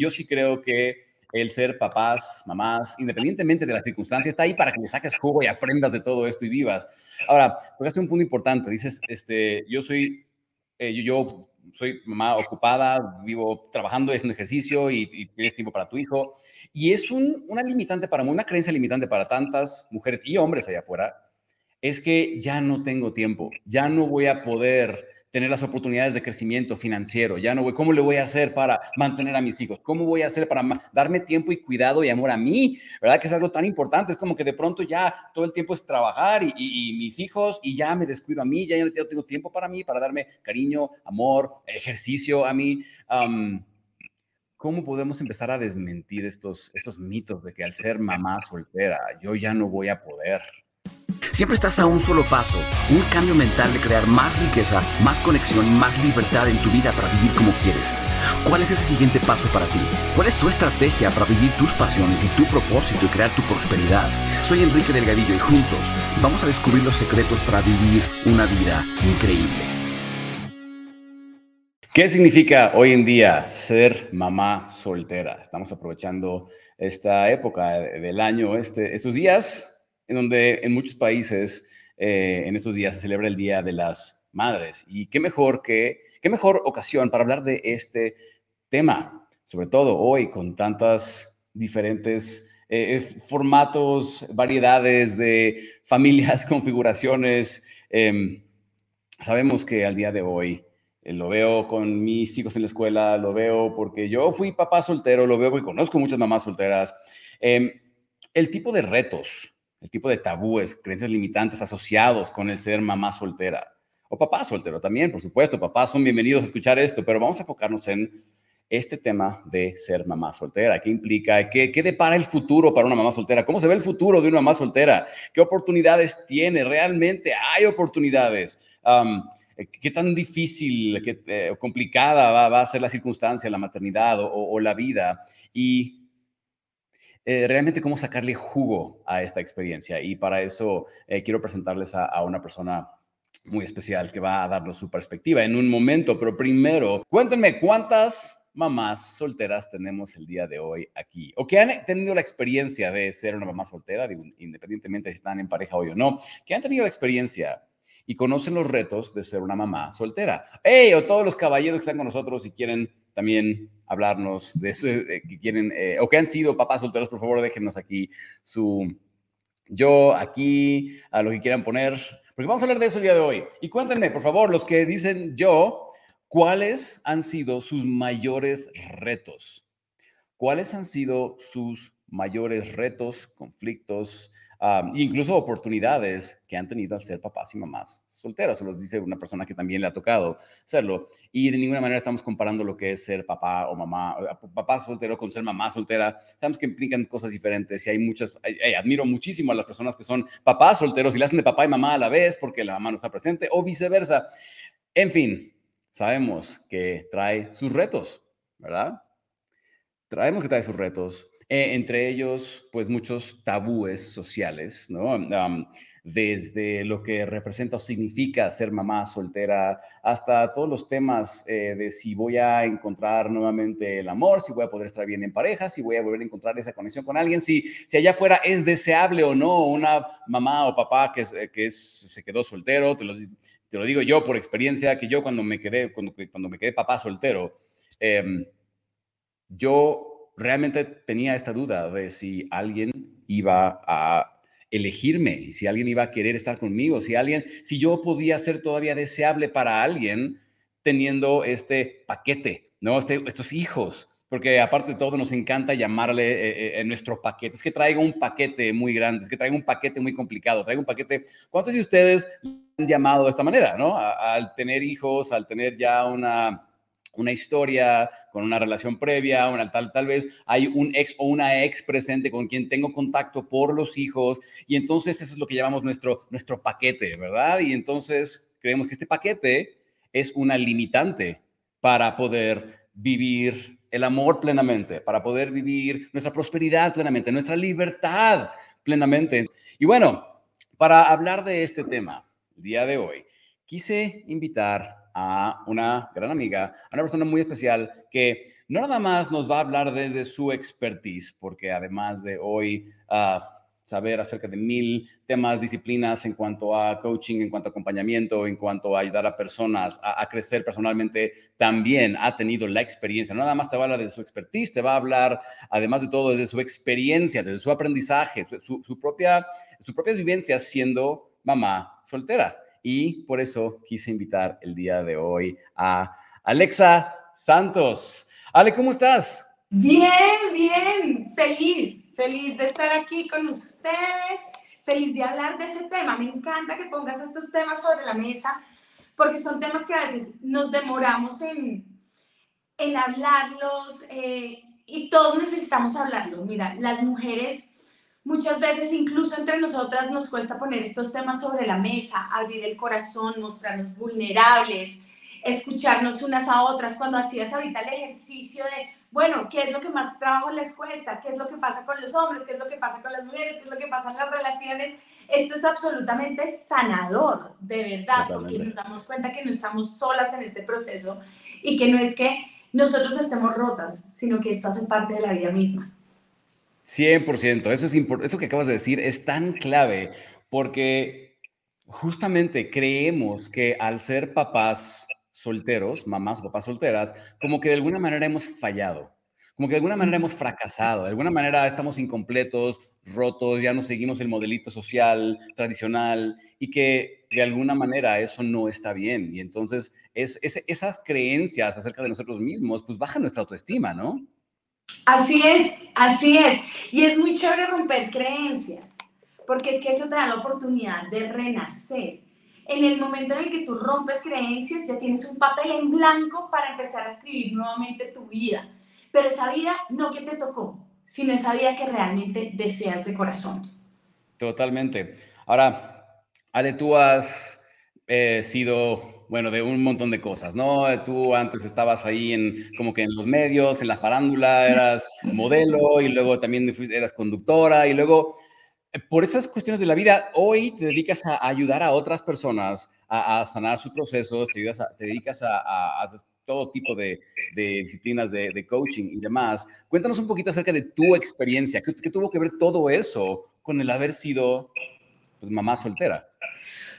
Yo sí creo que el ser papás, mamás, independientemente de las circunstancias, está ahí para que le saques jugo y aprendas de todo esto y vivas. Ahora, tocaste un punto importante. Dices, este, yo soy, eh, yo, soy mamá ocupada, vivo trabajando, es un ejercicio y, tienes tiempo para tu hijo. Y es un, una limitante para una creencia limitante para tantas mujeres y hombres allá afuera, es que ya no tengo tiempo, ya no voy a poder tener las oportunidades de crecimiento financiero. Ya no voy, ¿cómo le voy a hacer para mantener a mis hijos? ¿Cómo voy a hacer para darme tiempo y cuidado y amor a mí? ¿Verdad? Que es algo tan importante. Es como que de pronto ya todo el tiempo es trabajar y, mis hijos y ya me descuido a mí, ya no tengo tiempo para mí, para darme cariño, amor, ejercicio a mí. ¿Cómo podemos empezar a desmentir estos, estos mitos de que al ser mamá soltera yo ya no voy a poder? Siempre estás a un solo paso, un cambio mental de crear más riqueza, más conexión y más libertad en tu vida para vivir como quieres. ¿Cuál es ese siguiente paso para ti? ¿Cuál es tu estrategia para vivir tus pasiones y tu propósito y crear tu prosperidad? Soy Enrique Delgadillo y juntos vamos a descubrir los secretos para vivir una vida increíble. ¿Qué significa hoy en día ser mamá soltera? Estamos aprovechando esta época del año, este, estos días en donde en muchos países eh, en estos días se celebra el Día de las Madres. Y qué mejor que, qué mejor ocasión para hablar de este tema, sobre todo hoy con tantas diferentes eh, eh, formatos, variedades de familias, configuraciones. Em, sabemos que al día de hoy lo veo con mis hijos en la escuela, lo veo porque yo fui papá soltero, lo veo porque conozco muchas mamás solteras. Em, el tipo de retos el tipo de tabúes, creencias limitantes asociados con el ser mamá soltera. O papá soltero también, por supuesto, papás son bienvenidos a escuchar esto, pero vamos a enfocarnos en este tema de ser mamá soltera. ¿Qué implica? ¿Qué, qué depara el futuro para una mamá soltera? ¿Cómo se ve el futuro de una mamá soltera? ¿Qué oportunidades tiene? ¿Realmente hay oportunidades? ¿Qué tan difícil qué, eh, complicada va, a ser la circunstancia, la maternidad o, o la vida? Y eh, realmente cómo sacarle jugo a esta experiencia. Y para eso eh, quiero presentarles a, una persona muy especial que va a darnos su perspectiva en un momento. Pero primero, cuéntenme cuántas mamás solteras tenemos el día de hoy aquí o que han tenido la experiencia de ser una mamá soltera, independientemente si están en pareja hoy o no, que han tenido la experiencia y conocen los retos de ser una mamá soltera. ¡Hey! O todos los caballeros que están con nosotros y quieren también hablarnos de eso, que quieren, eh, o que han sido papás solteros, por favor, déjenos aquí su yo, aquí, a lo que quieran poner, porque vamos a hablar de eso el día de hoy. Y cuéntenme, por favor, los que dicen yo, ¿cuáles han sido sus mayores retos? ¿Cuáles han sido sus mayores retos, conflictos, incluso oportunidades que han tenido al ser papás y mamás solteros. Se los dice una persona que también le ha tocado serlo. Y de ninguna manera estamos comparando lo que es ser papá o mamá, papá soltero con ser mamá soltera. Sabemos que implican cosas diferentes y hay muchas, admiro muchísimo a las personas que son papás solteros y le hacen de papá y mamá a la vez porque la mamá no está presente o viceversa. En fin, sabemos que trae sus retos, ¿verdad? Traemos que trae sus retos eh, entre ellos, pues muchos tabúes sociales, ¿no? desde lo que representa o significa ser mamá soltera hasta todos los temas eh, de si voy a encontrar nuevamente el amor, si voy a poder estar bien en pareja, si voy a volver a encontrar esa conexión con alguien, si, si allá afuera es deseable o no una mamá o papá que, que se quedó soltero, te lo, te lo, digo yo por experiencia, que yo cuando me quedé, cuando, cuando me quedé papá soltero, em, yo realmente tenía esta duda de si alguien iba a elegirme, si alguien iba a querer estar conmigo, si alguien, si yo podía ser todavía deseable para alguien teniendo este paquete, ¿no? Este, estos hijos, porque aparte de todo nos encanta llamarle eh, eh, nuestro paquete. Es que traigo un paquete muy grande, es que traigo un paquete muy complicado, traigo un paquete. ¿Cuántos de ustedes han llamado de esta manera, no? al tener hijos, al tener ya una una historia, con una relación previa, una, tal, tal vez hay un ex o una ex presente con quien tengo contacto por los hijos y entonces eso es lo que llamamos nuestro, nuestro paquete, ¿verdad? Y entonces creemos que este paquete es una limitante para poder vivir el amor plenamente, para poder vivir nuestra prosperidad plenamente, nuestra libertad plenamente. Y bueno, para hablar de este tema el día de hoy, quise invitar a una gran amiga, a una persona muy especial que no nada más nos va a hablar desde su expertise, porque además de hoy uh, saber acerca de mil temas, disciplinas en cuanto a coaching, en cuanto a acompañamiento, en cuanto a ayudar a personas a, crecer personalmente, también ha tenido la experiencia. No nada más te va a hablar de su expertise, te va a hablar, además de todo, desde su experiencia, desde su aprendizaje, su, su propia, sus propias vivencias siendo mamá soltera. Y por eso quise invitar el día de hoy a Alexa Santos. Ale, ¿cómo estás? Bien, bien, feliz Feliz de estar aquí con ustedes, feliz de hablar de ese tema. Me encanta que pongas estos temas sobre la mesa porque son temas que a veces nos demoramos en, en hablarlos eh, y todos necesitamos hablarlos. Mira, las mujeres muchas veces incluso entre nosotras nos cuesta poner estos temas sobre la mesa, abrir el corazón, mostrarnos vulnerables, escucharnos unas a otras. Cuando hacías ahorita el ejercicio de bueno, ¿qué es lo que más trabajo les cuesta? ¿Qué es lo que pasa con los hombres? ¿Qué es lo que pasa con las mujeres? ¿Qué es lo que pasa en las relaciones? Esto es absolutamente sanador, de verdad, porque nos damos cuenta que no estamos solas en este proceso y que no es que nosotros estemos rotas, sino que esto hace parte de la vida misma. 100%, eso es eso que acabas de decir es tan clave porque justamente creemos que al ser papás solteros, mamás o papás solteras, como que de alguna manera hemos fallado, como que de alguna manera hemos fracasado, de alguna manera estamos incompletos, rotos, ya no seguimos el modelito social tradicional y que de alguna manera eso no está bien. Y entonces es, esas creencias acerca de nosotros mismos, pues bajan nuestra autoestima, ¿no? Así es, así es. Y es muy chévere romper creencias, porque es que eso te da la oportunidad de renacer en el momento en el que tú rompes creencias, ya tienes un papel en blanco para empezar a escribir nuevamente tu vida. Pero esa vida no que te tocó, sino esa vida que realmente deseas de corazón. Totalmente. Ahora, Ale, tú has eh, sido, bueno, de un montón de cosas, ¿no? Tú antes estabas ahí en, como que en los medios, en la farándula, eras modelo y luego también eras conductora y luego eh, por esas cuestiones de la vida, hoy te dedicas a ayudar a otras personas a, sanar sus procesos, te, te dedicas a, hacer todo tipo de, disciplinas de, coaching y demás. Cuéntanos un poquito acerca de tu experiencia, ¿qué, tuvo que ver todo eso con el haber sido pues, mamá soltera?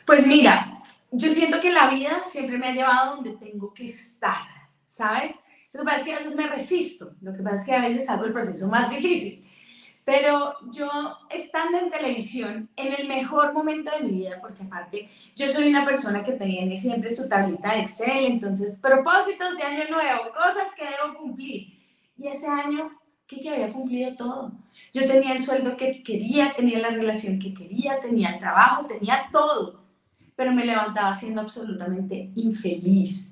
Pues mira, yo siento que la vida siempre me ha llevado donde tengo que estar, ¿sabes? Lo que pasa es que a veces me resisto, lo que pasa es que a veces hago el proceso más difícil. Pero yo, estando en televisión, en el mejor momento de mi vida, porque aparte yo soy una persona que tiene siempre su tablita de Excel, entonces propósitos de año nuevo, cosas que debo cumplir. Y ese año, ¿qué que había cumplido todo? Yo tenía el sueldo que quería, tenía la relación que quería, tenía el trabajo, tenía todo, pero me levantaba siendo absolutamente infeliz.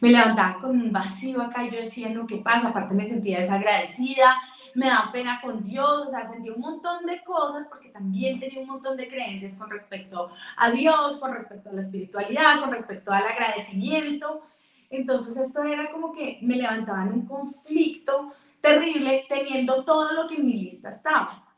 Me levantaba con un vacío acá y yo decía, no, ¿qué pasa? Aparte me sentía desagradecida, me da pena con Dios, o sea, sentí un montón de cosas porque también tenía un montón de creencias con respecto a Dios, con respecto a la espiritualidad, con respecto al agradecimiento. Entonces esto era como que me levantaba en un conflicto terrible teniendo todo lo que en mi lista estaba.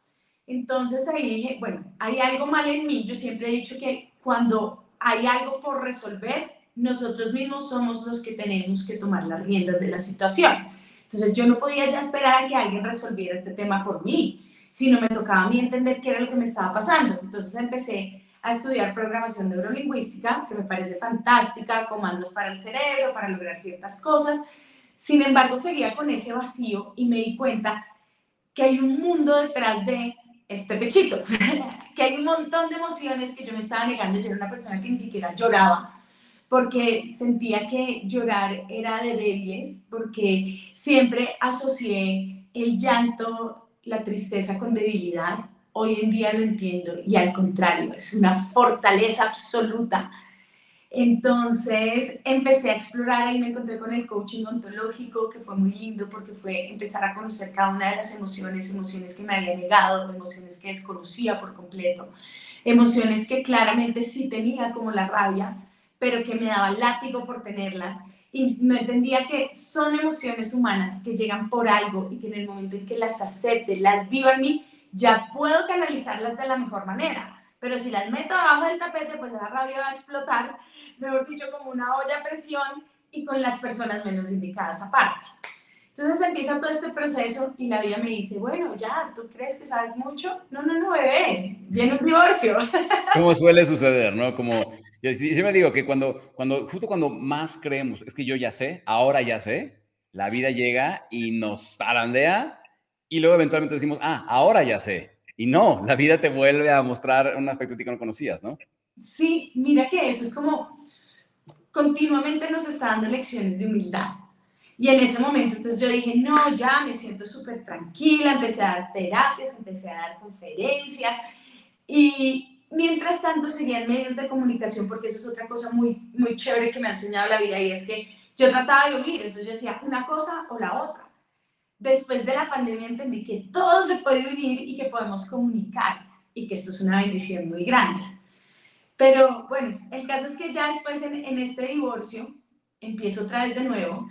Entonces ahí dije, bueno, hay algo mal en mí. Yo siempre he dicho que cuando hay algo por resolver, nosotros mismos somos los que tenemos que tomar las riendas de la situación. Entonces yo no podía ya esperar a que alguien resolviera este tema por mí, sino me tocaba a mí entender qué era lo que me estaba pasando. Entonces empecé a estudiar programación neurolingüística, que me parece fantástica, comandos para el cerebro, para lograr ciertas cosas. Sin embargo, seguía con ese vacío y me di cuenta que hay un mundo detrás de este pechito, que hay un montón de emociones que yo me estaba negando. Yo era una persona que ni siquiera lloraba, porque sentía que llorar era de débiles, porque siempre asocié el llanto, la tristeza con debilidad. Hoy en día lo entiendo y al contrario, es una fortaleza absoluta. Entonces empecé a explorar y me encontré con el coaching ontológico, que fue muy lindo porque fue empezar a conocer cada una de las emociones, emociones que me había negado, emociones que desconocía por completo, emociones que claramente sí tenía como la rabia, pero que me daba látigo por tenerlas y no entendía que son emociones humanas que llegan por algo y que en el momento en que las acepte, las viva en mí, ya puedo canalizarlas de la mejor manera. Pero si las meto abajo del tapete, pues esa rabia va a explotar mejor dicho, como una olla a presión y con las personas menos indicadas aparte. Entonces empieza todo este proceso y la vida me dice, bueno, ya, ¿tú crees que sabes mucho? No, no, no, bebé, viene un divorcio. Como suele suceder, ¿no? Como, yo me digo que cuando, cuando, justo cuando más creemos, es que yo ya sé, ahora ya sé, la vida llega y nos arandea y luego eventualmente decimos, ah, ahora ya sé. Y no, la vida te vuelve a mostrar un aspecto que no conocías, ¿no? Sí, mira que eso es como continuamente nos está dando lecciones de humildad y en ese momento, entonces yo dije, no, ya me siento súper tranquila, empecé a dar terapias, empecé a dar conferencias y mientras tanto seguían medios de comunicación porque eso es otra cosa muy, muy chévere que me ha enseñado la vida y es que yo trataba de oír, entonces yo decía una cosa o la otra. Después de la pandemia entendí que todo se puede unir y que podemos comunicar y que esto es una bendición muy grande. Pero bueno, el caso es que ya después en, este divorcio empiezo otra vez de nuevo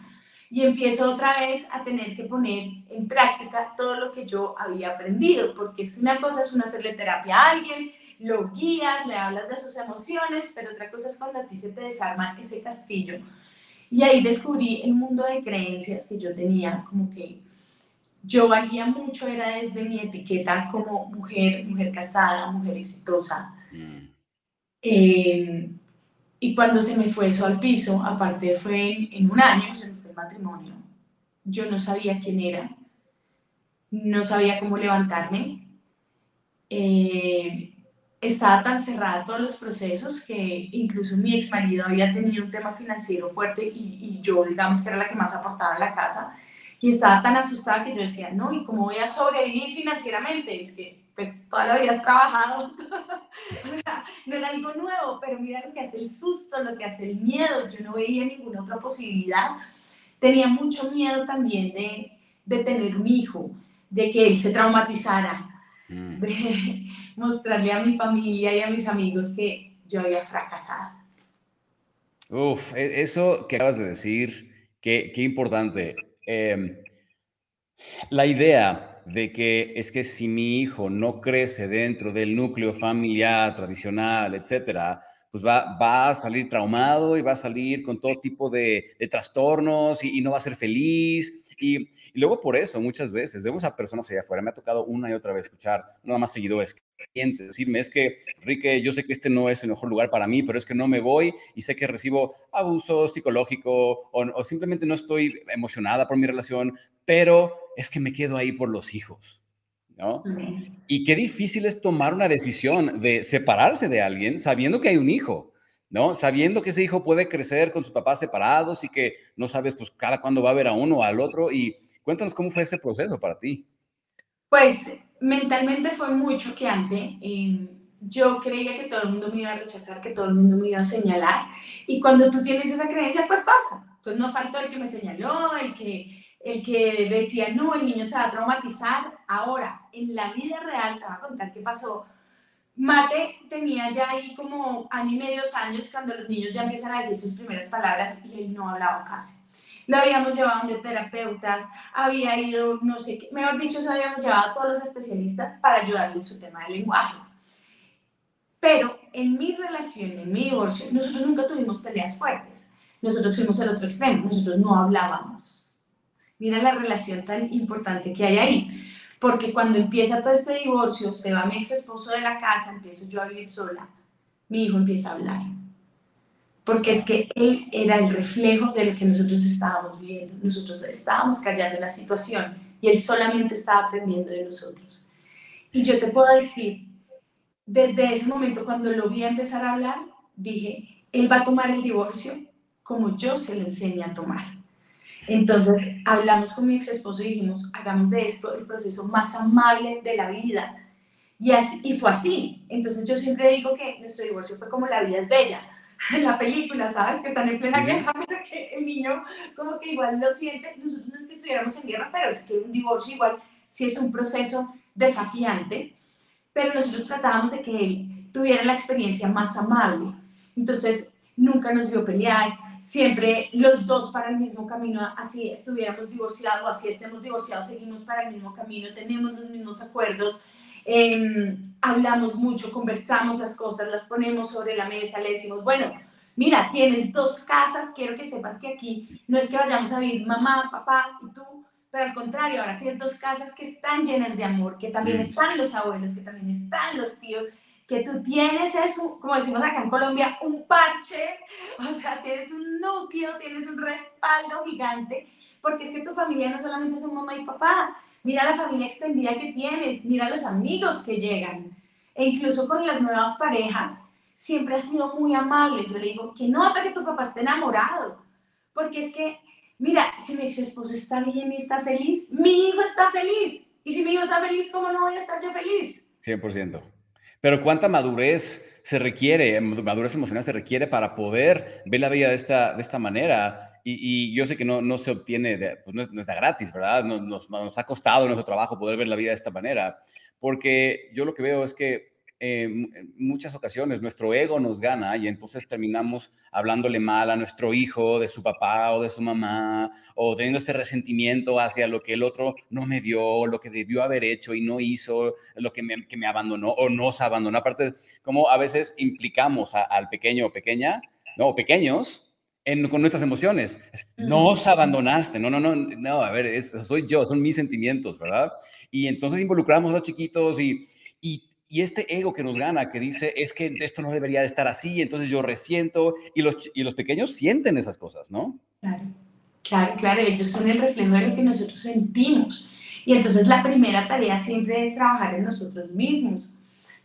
y empiezo otra vez a tener que poner en práctica todo lo que yo había aprendido, porque es que una cosa es uno hacerle terapia a alguien, lo guías, le hablas de sus emociones, pero otra cosa es cuando a ti se te desarma ese castillo. Y ahí descubrí el mundo de creencias que yo tenía, como que yo valía mucho, era desde mi etiqueta como mujer, mujer casada, mujer exitosa. Mm. Eh, y cuando se me fue eso al piso, aparte fue en, un año, se matrimonio. Yo no sabía quién era, no sabía cómo levantarme. Eh, estaba tan cerrada todos los procesos que incluso mi ex marido había tenido un tema financiero fuerte y, y, yo, digamos, que era la que más aportaba en la casa. Y estaba tan asustada que yo decía, no, ¿y cómo voy a sobrevivir financieramente? Es que, pues, toda la vida has trabajado. o sea, no era algo nuevo, pero mira lo que hace el susto, lo que hace el miedo. Yo no veía ninguna otra posibilidad tenía mucho miedo también de, de tener un hijo, de que él se traumatizara, mm. de mostrarle a mi familia y a mis amigos que yo había fracasado. Uf, e, eso que acabas de decir, qué, qué importante. Em, la idea de que es que si mi hijo no crece dentro del núcleo familiar tradicional, etcétera, pues va, a salir traumado y va a salir con todo tipo de, trastornos y, no va a ser feliz. Y, luego por eso muchas veces vemos a personas allá afuera, me ha tocado una y otra vez escuchar nada más seguidores, clientes, decirme, es que, Enrique, yo sé que este no es el mejor lugar para mí, pero es que no me voy y sé que recibo abuso psicológico o, o simplemente no estoy emocionada por mi relación, pero es que me quedo ahí por los hijos. ¿no? Y qué difícil es tomar una decisión de separarse de alguien sabiendo que hay un hijo, ¿no? Sabiendo que ese hijo puede crecer con sus papás separados y que no sabes, pues, cada cuándo va a ver a uno o al otro. Y cuéntanos cómo fue ese proceso para ti. Pues, mentalmente fue muy choqueante. yo creía que todo el mundo me iba a rechazar, que todo el mundo me iba a señalar. Y cuando tú tienes esa creencia, pues pasa. Entonces no faltó el que me señaló, el que el que decía, no, el niño se va a traumatizar. Ahora, en la vida real, te voy a contar qué pasó. Mate tenía ya ahí como año y medio, años, cuando los niños ya empiezan a decir sus primeras palabras y él no hablaba casi. Lo habíamos llevado de terapeutas, había ido, no sé qué, mejor dicho, se habíamos llevado a todos los especialistas para ayudarle en su tema de lenguaje. Pero en mi relación, en mi divorcio, nosotros nunca tuvimos peleas fuertes. Nosotros fuimos al otro extremo, nosotros no hablábamos Mira la relación tan importante que hay ahí. Porque cuando empieza todo este divorcio, se va mi ex esposo de la casa, empiezo yo a vivir sola, mi hijo empieza a hablar. Porque es que él era el reflejo de lo que nosotros estábamos viviendo. Nosotros estábamos callando la situación y él solamente estaba aprendiendo de nosotros. Y yo te puedo decir, desde ese momento cuando lo vi a empezar a hablar, dije, él va a tomar el divorcio como yo se lo enseñé a tomar. Entonces hablamos con mi ex esposo y dijimos, hagamos de esto el proceso más amable de la vida. Y, así, y fue así. Entonces yo siempre digo que nuestro divorcio fue como La vida es bella. La película, ¿sabes? Que están en plena guerra, pero que el niño como que igual lo siente. Nosotros no es que estuviéramos en guerra, pero es que un divorcio igual sí es un proceso desafiante. Pero nosotros tratábamos de que él tuviera la experiencia más amable. Entonces nunca nos vio pelear, siempre los dos para el mismo camino, así estuviéramos divorciados, así estemos divorciados, seguimos para el mismo camino, tenemos los mismos acuerdos, em, hablamos mucho, conversamos las cosas, las ponemos sobre la mesa, le decimos, bueno, mira, tienes dos casas, quiero que sepas que aquí no es que vayamos a vivir mamá, papá y tú, pero al contrario, ahora tienes dos casas que están llenas de amor, que también están los abuelos, que también están los tíos, que tú tienes eso, como decimos acá en Colombia, un parche, o sea, tienes un núcleo, tienes un respaldo gigante, porque es que tu familia no solamente son mamá y papá, mira la familia extendida que tienes, mira los amigos que llegan, e incluso con las nuevas parejas, siempre ha sido muy amable. Yo le digo, que nota que tu papá esté enamorado, porque es que, mira, si mi ex esposo está bien y está feliz, mi hijo está feliz, y si mi hijo está feliz, ¿cómo no voy a estar yo feliz? 100%. Pero ¿cuánta madurez se requiere, madurez emocional se requiere para poder ver la vida de esta, de esta manera? Y, yo sé que no, no se obtiene, pues no, está gratis, ¿verdad? Nos, nos, nos, ha costado nuestro trabajo poder ver la vida de esta manera, porque yo lo que veo es que en muchas ocasiones nuestro ego nos gana y entonces terminamos hablándole mal a nuestro hijo de su papá o de su mamá o teniendo ese resentimiento hacia lo que el otro no me dio, lo que debió haber hecho y no hizo, lo que me, que me abandonó o nos abandonó. Aparte, como a veces implicamos al pequeño o pequeña, no, pequeños, en, con nuestras emociones. Nos abandonaste, no, no, no, no, a ver, soy yo, son mis sentimientos, ¿verdad? Y entonces involucramos a los chiquitos y, y y este ego que nos gana, que dice, es que esto no debería de estar así, entonces yo resiento, y los, y los pequeños sienten esas cosas, ¿no? Claro, claro, claro, ellos son el reflejo de lo que nosotros sentimos. Y entonces la primera tarea siempre es trabajar en nosotros mismos,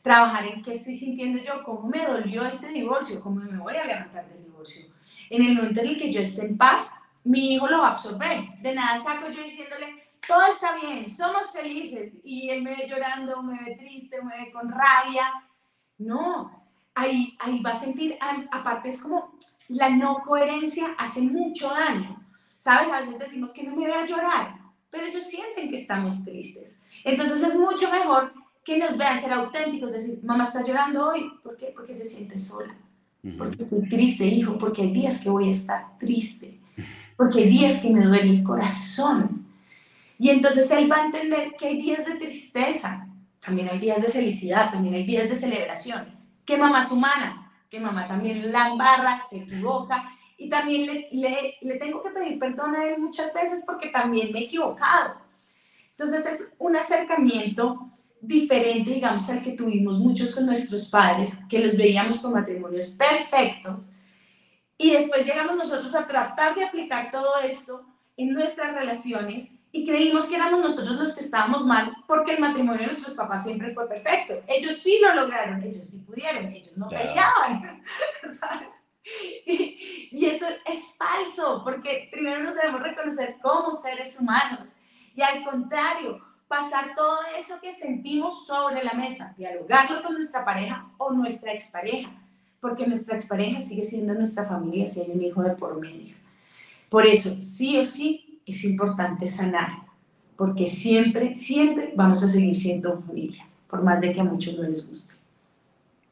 trabajar en qué estoy sintiendo yo, cómo me dolió este divorcio, cómo me voy a levantar del divorcio. En el momento en el que yo esté en paz, mi hijo lo va a absorber. De nada saco yo diciéndole, todo está bien, somos felices y él me ve llorando, me ve triste, me ve con rabia. No, ahí, ahí va a sentir, aparte es como la no coherencia hace mucho daño. ¿Sabes? A veces decimos que no me vea llorar, pero ellos sienten que estamos tristes. Entonces es mucho mejor que nos vean ser auténticos, decir, mamá está llorando hoy. ¿Por qué? Porque se siente sola. Porque estoy triste, hijo, porque hay días que voy a estar triste. Porque hay días que me duele el corazón y entonces él va a entender que hay días de tristeza, también hay días de felicidad, también hay días de celebración, que mamá es humana, que mamá también la embarra, se equivoca, y también le, le, le tengo que pedir perdón a él muchas veces porque también me he equivocado. Entonces es un acercamiento diferente, digamos, al que tuvimos muchos con nuestros padres, que los veíamos con matrimonios perfectos, y después llegamos nosotros a tratar de aplicar todo esto en nuestras relaciones y creímos que éramos nosotros los que estábamos mal porque el matrimonio de nuestros papás siempre fue perfecto. Ellos sí lo lograron, ellos sí pudieron, ellos no peleaban, ¿sabes? Y, y, eso es falso porque primero nos debemos reconocer como seres humanos y al contrario, pasar todo eso que sentimos sobre la mesa, dialogarlo con nuestra pareja o nuestra expareja, porque nuestra expareja sigue siendo nuestra familia si hay un hijo de por medio. Por eso, sí o sí, es importante sanar, porque siempre, siempre vamos a seguir siendo familia, por más de que a muchos no les guste.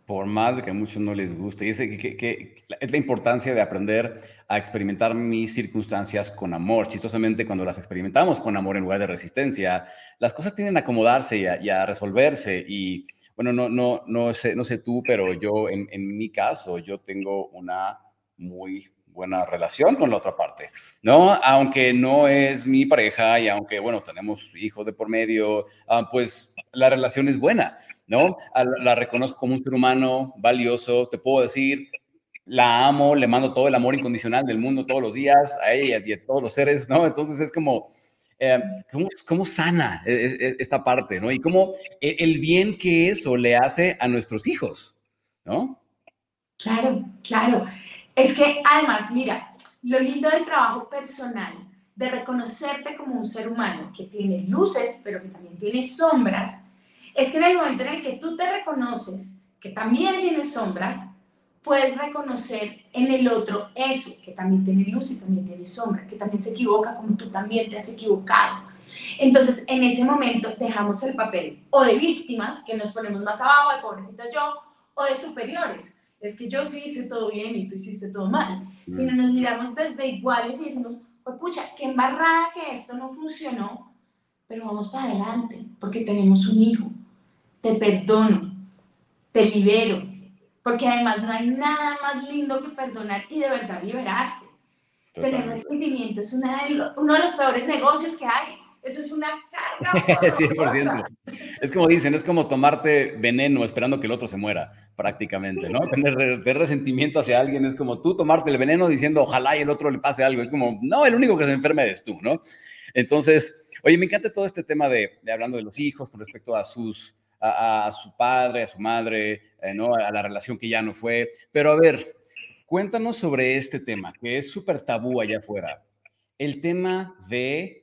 Por más de que a muchos no les guste. Y es, que, es la importancia de aprender a experimentar mis circunstancias con amor. Chistosamente, cuando las experimentamos con amor en lugar de resistencia, las cosas tienden a acomodarse y a, resolverse. Y bueno, no, no, no, sé, no sé tú, pero yo en, en mi caso, yo tengo una muy buena relación con la otra parte, ¿no? Aunque no es mi pareja y aunque, bueno, tenemos hijos de por medio, ah, pues la relación es buena, ¿no? La reconozco como un ser humano valioso, te puedo decir, la amo, le mando todo el amor incondicional del mundo todos los días, a ella y a todos los seres, ¿no? Entonces es como, eh, ¿cómo, sana e, e, e, esta parte, ¿no? Y cómo el bien que eso le hace a nuestros hijos, ¿no? Claro, claro. Es que además, mira, lo lindo del trabajo personal, de reconocerte como un ser humano que tiene luces, pero que también tiene sombras, es que en el momento en el que tú te reconoces que también tienes sombras, puedes reconocer en el otro eso, que también tiene luz y también tiene sombra, que también se equivoca como tú también te has equivocado. Entonces, en ese momento dejamos el papel o de víctimas, que nos ponemos más abajo, de pobrecito yo, o de superiores, es que yo sí hice todo bien y tú hiciste todo mal, mm. sino nos miramos desde iguales y decimos, pues pucha, qué embarrada que esto no funcionó, pero vamos para adelante, porque tenemos un hijo, te perdono, te libero, porque además no hay nada más lindo que perdonar y de verdad liberarse. Tener resentimiento es una de uno de los peores negocios que hay. Eso es una carga. 100%. Es como dicen, es como tomarte veneno esperando que el otro se muera, prácticamente, ¿no? Tener, resentimiento hacia alguien es como tú tomarte el veneno diciendo ojalá y el otro le pase algo. Es como, no, el único que se enferma eres tú, ¿no? Entonces, oye, me encanta todo este tema de, de hablando de los hijos con respecto a sus a, su padre, a su madre, eh, ¿no? a la relación que ya no fue. Pero a ver, cuéntanos sobre este tema, que es súper tabú allá afuera. El tema de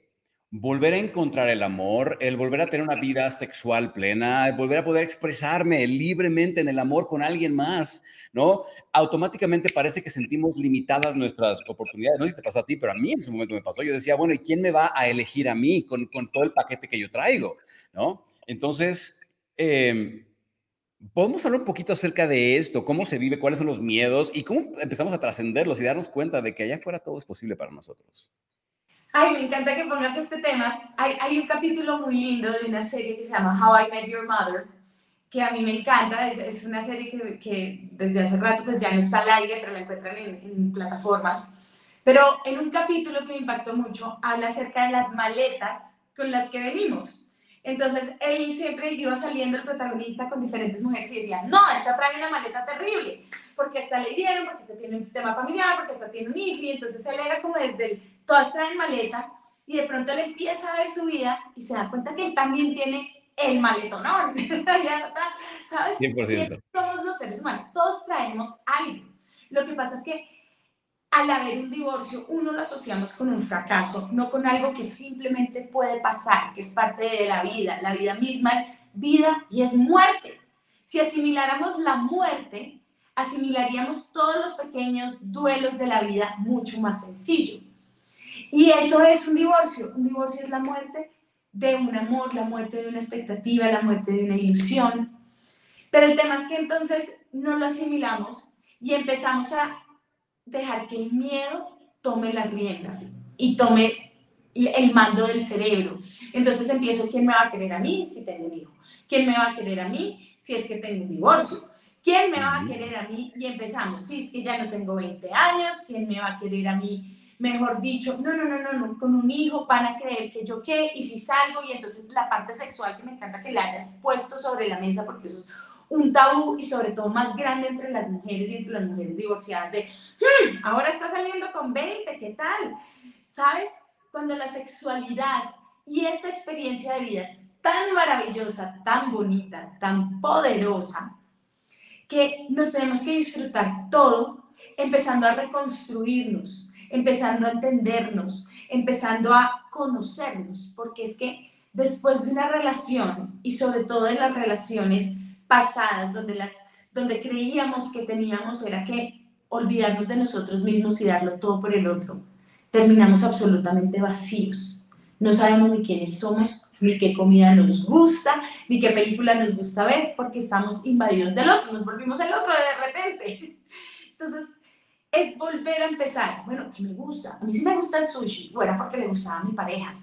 volver a encontrar el amor, el volver a tener una vida sexual plena, el volver a poder expresarme libremente en el amor con alguien más, ¿no? Automáticamente parece que sentimos limitadas nuestras oportunidades. No sé si te pasó a ti, pero a mí en su momento me pasó. Yo decía, bueno, ¿y quién me va a elegir a mí con, con todo el paquete que yo traigo, ¿no? Entonces, eh, ¿Podemos hablar un poquito acerca de esto? ¿Cómo se vive? ¿Cuáles son los miedos? ¿Y cómo empezamos a trascenderlos y darnos cuenta de que allá afuera todo es posible para nosotros? Ay, me encanta que pongas este tema. Hay, hay un capítulo muy lindo de una serie que se llama How I Met Your Mother, que a mí me encanta. Es, es una serie que, que, desde hace rato pues ya no está al aire, pero la encuentran en, en plataformas. Pero en un capítulo que me impactó mucho, habla acerca de las maletas con las que venimos. Entonces, él siempre iba saliendo el protagonista con diferentes mujeres y decía, no, esta trae una maleta terrible, porque esta le dieron, porque esta tiene un tema familiar, porque esta tiene un hijo, y entonces él era como desde el, todas traen maleta, y de pronto él empieza a ver su vida y se da cuenta que él también tiene el maletonón, ¿sabes? 100%. somos los seres humanos, todos traemos algo. Lo que pasa es que al haber un divorcio, uno lo asociamos con un fracaso, no con algo que simplemente puede pasar, que es parte de la vida. La vida misma es vida y es muerte. Si asimiláramos la muerte, asimilaríamos todos los pequeños duelos de la vida mucho más sencillo. Y eso es un divorcio. Un divorcio es la muerte de un amor, la muerte de una expectativa, la muerte de una ilusión. Pero el tema es que entonces no lo asimilamos y empezamos a dejar que el miedo tome las riendas y tome el mando del cerebro. Entonces empiezo, ¿quién me va a querer a mí si tengo un hijo? ¿Quién me va a querer a mí si es que tengo un divorcio? ¿Quién me va a querer a mí? Y empezamos, si es que ya no tengo 20 años, ¿quién me va a querer a mí? Mejor dicho, no, no, no, no, no, con un hijo van a creer que yo qué, y si salgo, y entonces la parte sexual que me encanta que la hayas puesto sobre la mesa, porque eso es un tabú y sobre todo más grande entre las mujeres y entre las mujeres divorciadas de, hmm, ahora está saliendo con 20, ¿qué tal? ¿Sabes? Cuando la sexualidad y esta experiencia de vida es tan maravillosa, tan bonita, tan poderosa, que nos tenemos que disfrutar todo, empezando a reconstruirnos, empezando a entendernos, empezando a conocernos, porque es que después de una relación y sobre todo de las relaciones pasadas donde, las, donde creíamos que teníamos era que olvidarnos de nosotros mismos y darlo todo por el otro, terminamos absolutamente vacíos. No sabemos ni quiénes somos, ni qué comida nos gusta, ni qué película nos gusta ver, porque estamos invadidos del otro, nos volvimos el otro de repente. Entonces, es volver a empezar. Bueno, ¿qué me gusta? A mí sí me gusta el sushi, bueno, porque le gustaba a mi pareja.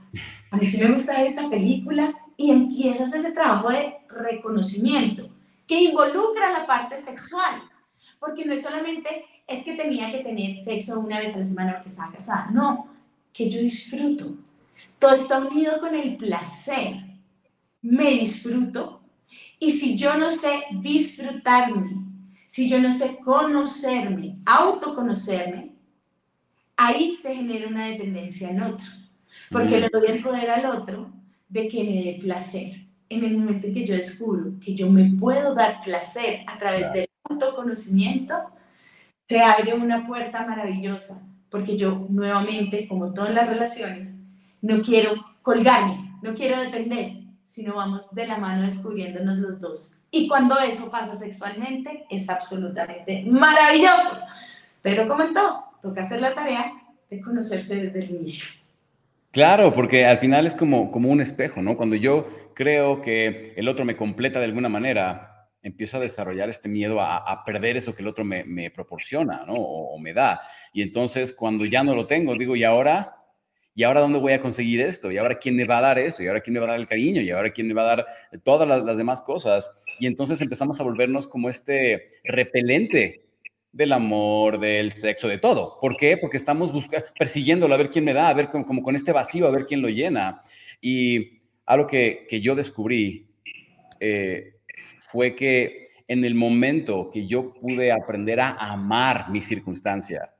A mí sí me gusta esta película y empiezas ese trabajo de reconocimiento que involucra la parte sexual, porque no es solamente es que tenía que tener sexo una vez a la semana porque estaba casada, no, que yo disfruto. Todo está unido con el placer. Me disfruto y si yo no sé disfrutarme, si yo no sé conocerme, autoconocerme, ahí se genera una dependencia en otro, porque le doy el poder al otro de que me dé placer. En el momento en que yo descubro que yo me puedo dar placer a través del autoconocimiento, se abre una puerta maravillosa, porque yo nuevamente, como todas las relaciones, no quiero colgarme, no quiero depender, sino vamos de la mano descubriéndonos los dos. Y cuando eso pasa sexualmente, es absolutamente maravilloso. Pero como en todo, toca hacer la tarea de conocerse desde el inicio. Claro, porque al final es como, como un espejo, ¿no? Cuando yo creo que el otro me completa de alguna manera, empiezo a desarrollar este miedo a, perder eso que el otro me, proporciona, ¿no? O, me da. Y entonces cuando ya no lo tengo, digo, ¿y ahora? ¿Y ahora dónde voy a conseguir esto? ¿Y ahora quién me va a dar esto? ¿Y ahora quién me va a dar el cariño? ¿Y ahora quién me va a dar todas las, demás cosas? Y entonces empezamos a volvernos como este repelente del amor, del sexo, de todo. ¿Por qué? Porque estamos buscando, persiguiéndolo a ver quién me da, a ver como, con este vacío, a ver quién lo llena. Y algo que, que yo descubrí eh, fue que en el momento que yo pude aprender a amar mi circunstancia,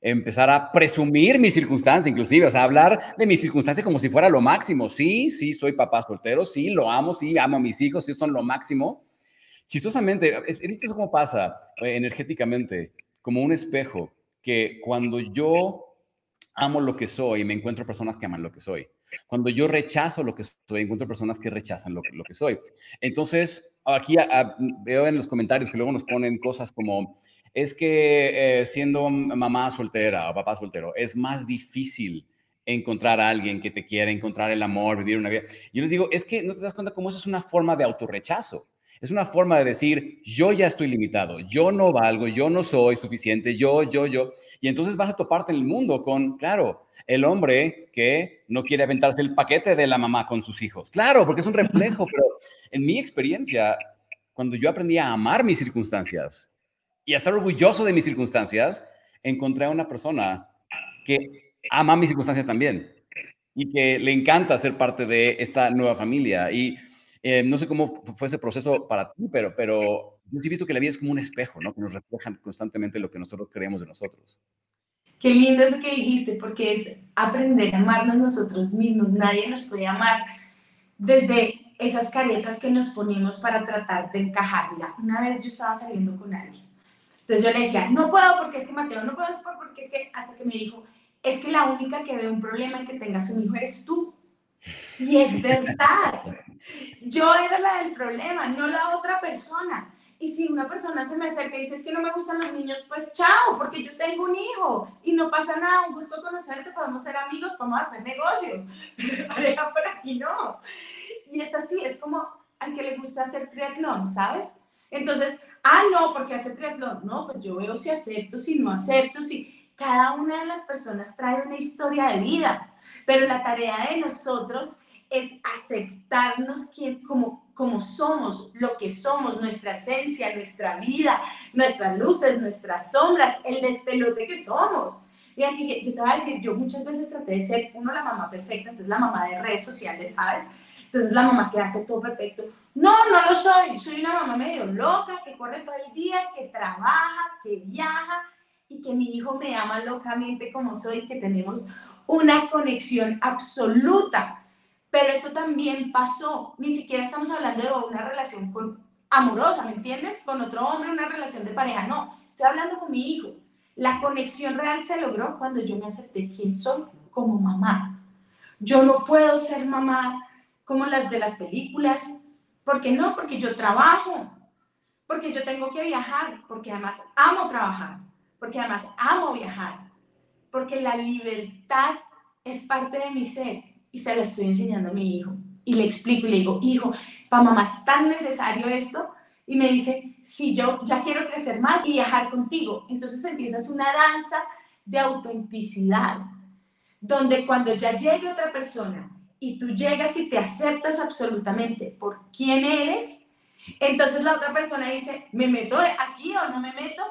empezar a presumir mi circunstancia, inclusive, o sea, hablar de mi circunstancia como si fuera lo máximo. Sí, sí, soy papá soltero, sí, lo amo, sí, amo a mis hijos, sí, son lo máximo. Chistosamente, es, es cómo pasa eh, energéticamente, como un espejo, que cuando yo amo lo que soy, me encuentro personas que aman lo que soy. Cuando yo rechazo lo que soy, encuentro personas que rechazan lo, lo que soy. Entonces, aquí veo en los comentarios que luego nos ponen cosas como, es que eh, siendo mamá soltera o papá soltero, es más difícil encontrar a alguien que te quiera, encontrar el amor, vivir una vida. Yo les digo, es que no te das cuenta cómo eso es una forma de autorrechazo. Es una forma de decir, yo ya estoy limitado, yo no valgo, yo no soy suficiente, yo, yo, yo. Y entonces vas a toparte en el mundo con, claro, el hombre que no quiere aventarse el paquete de la mamá con sus hijos. Claro, porque es un reflejo, pero en mi experiencia, cuando yo aprendí a amar mis circunstancias, y a estar orgulloso de mis circunstancias, encontré a una persona que ama mis circunstancias también y que le encanta ser parte de esta nueva familia. Y eh, no sé cómo fue ese proceso para ti, pero, pero yo he visto que la vida es como un espejo, ¿no? Que nos refleja constantemente lo que nosotros creemos de nosotros. Qué lindo eso que dijiste, porque es aprender a amarnos nosotros mismos. Nadie nos puede amar desde esas caretas que nos ponemos para tratar de encajar. Mira, una vez yo estaba saliendo con alguien entonces yo le decía, no puedo porque es que Mateo, no puedo porque es que, hasta que me dijo, es que la única que ve un problema en que tengas un hijo eres tú. Y es verdad. Yo era la del problema, no la otra persona. Y si una persona se me acerca y dice, es que no me gustan los niños, pues chao, porque yo tengo un hijo y no pasa nada, un gusto conocerte, podemos ser amigos, podemos hacer negocios, pero pareja por aquí no. Y es así, es como al que le gusta hacer triatlón, ¿sabes? Entonces, ah, no, porque hace triatlón. No, pues yo veo si acepto, si no acepto, si cada una de las personas trae una historia de vida, pero la tarea de nosotros es aceptarnos como, como somos, lo que somos, nuestra esencia, nuestra vida, nuestras luces, nuestras sombras, el despelote que somos. Y aquí yo te voy a decir, yo muchas veces traté de ser, uno, la mamá perfecta, entonces la mamá de redes sociales, ¿sabes? Entonces la mamá que hace todo perfecto. No, no lo soy. Soy una mamá medio loca que corre todo el día, que trabaja, que viaja y que mi hijo me ama locamente como soy, que tenemos una conexión absoluta. Pero eso también pasó. Ni siquiera estamos hablando de una relación con, amorosa, ¿me entiendes? Con otro hombre, una relación de pareja. No, estoy hablando con mi hijo. La conexión real se logró cuando yo me acepté quién soy como mamá. Yo no puedo ser mamá como las de las películas. ¿Por qué no? Porque yo trabajo, porque yo tengo que viajar, porque además amo trabajar, porque además amo viajar, porque la libertad es parte de mi ser y se la estoy enseñando a mi hijo. Y le explico y le digo, hijo, para mamá es tan necesario esto. Y me dice, si yo ya quiero crecer más y viajar contigo. Entonces empiezas una danza de autenticidad, donde cuando ya llegue otra persona y tú llegas y te aceptas absolutamente por quién eres, entonces la otra persona dice, ¿me meto aquí o no me meto?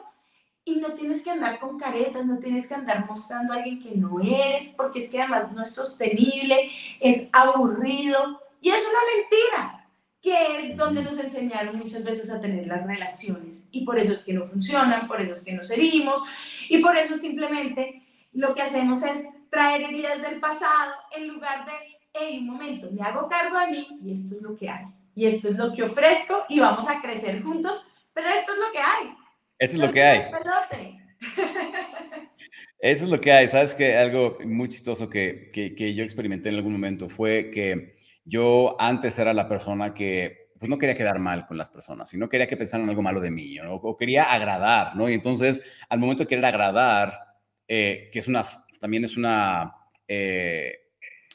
Y no tienes que andar con caretas, no tienes que andar mostrando a alguien que no eres, porque es que además no es sostenible, es aburrido y es una mentira, que es donde nos enseñaron muchas veces a tener las relaciones. Y por eso es que no funcionan, por eso es que nos herimos y por eso simplemente lo que hacemos es traer heridas del pasado en lugar de hey, un momento, me hago cargo de mí y esto es lo que hay. Y esto es lo que ofrezco y vamos a crecer juntos, pero esto es lo que hay. Eso es lo que hay. Eso es lo que hay. Sabes que algo muy chistoso que, que, yo experimenté en algún momento fue que yo antes era la persona que pues no quería quedar mal con las personas y no quería que pensaran algo malo de mí, ¿no? o quería agradar, ¿no? Y entonces, al momento de querer agradar, eh, que es una, también es una, eh,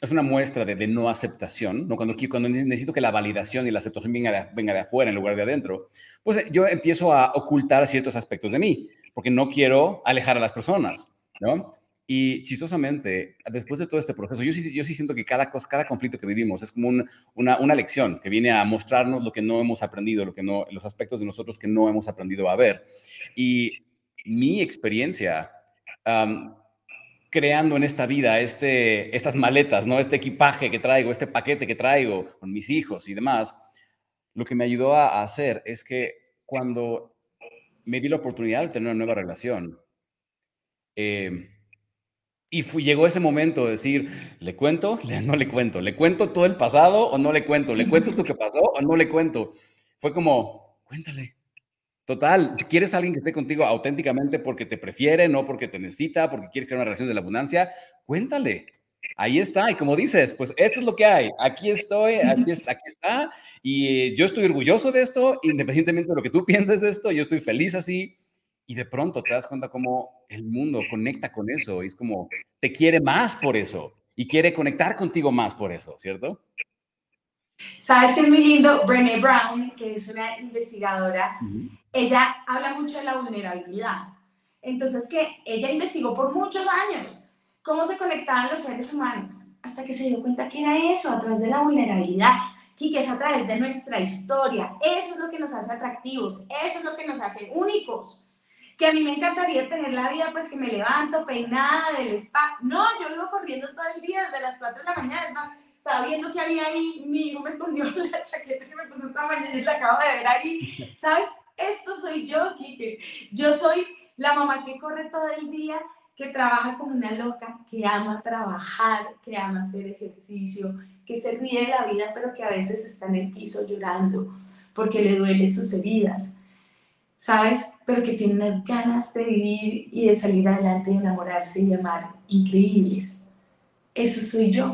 es una muestra de, no aceptación, ¿no? Cuando, cuando necesito que la validación y la aceptación venga de, venga de afuera en lugar de adentro, pues eh, yo empiezo a ocultar ciertos aspectos de mí, porque no quiero alejar a las personas, ¿no? Y chistosamente, después de todo este proceso, yo sí, yo sí siento que cada, cosa, cada conflicto que vivimos es como una, una, lección que viene a mostrarnos lo que no hemos aprendido, lo que no, los aspectos de nosotros que no hemos aprendido a ver. Y mi experiencia creando en esta vida este, estas maletas, ¿no? este equipaje que traigo, este paquete que traigo con mis hijos y demás, lo que me ayudó a, hacer es que cuando me di la oportunidad de tener una nueva relación, eh, y llegó ese momento de decir, ¿le cuento? no le cuento. ¿Le cuento todo el pasado o no le cuento? ¿Le cuento esto que pasó o no le cuento? Fue como, cuéntale. Total, ¿quieres a alguien que esté contigo auténticamente porque te prefiere, no porque te necesita, porque quiere crear una relación de la abundancia? Cuéntale. Ahí está. Y como dices, pues esto es lo que hay. Aquí estoy, aquí está, aquí está. Y yo estoy orgulloso de esto, independientemente de lo que tú pienses de esto, yo estoy feliz así y de pronto te das cuenta cómo el mundo conecta con eso y es como te quiere más por eso y quiere conectar contigo más por eso, ¿cierto? Sabes que es muy lindo, Brené Brown, que es una investigadora, ella habla mucho de la vulnerabilidad. Entonces, que ella investigó por muchos años cómo se conectaban los seres humanos, hasta que se dio cuenta que era eso, a través de la vulnerabilidad, y que es a través de nuestra historia. Eso es lo que nos hace atractivos, eso es lo que nos hace únicos que a mí me encantaría tener la vida, pues que me levanto peinada del spa. No, yo vivo corriendo todo el día desde las 4 de la mañana. Estaba viendo que había ahí, mi hijo me escondió la chaqueta que me puse esta mañana y la acabo de ver ahí. ¿Sabes? Esto soy yo, Kike. Yo soy la mamá que corre todo el día, que trabaja como una loca, que ama trabajar, que ama hacer ejercicio, que se ríe de la vida, pero que a veces está en el piso llorando porque le duelen sus heridas ¿sabes? Pero que tiene unas ganas de vivir y de salir adelante y enamorarse y amar increíbles. Eso soy yo.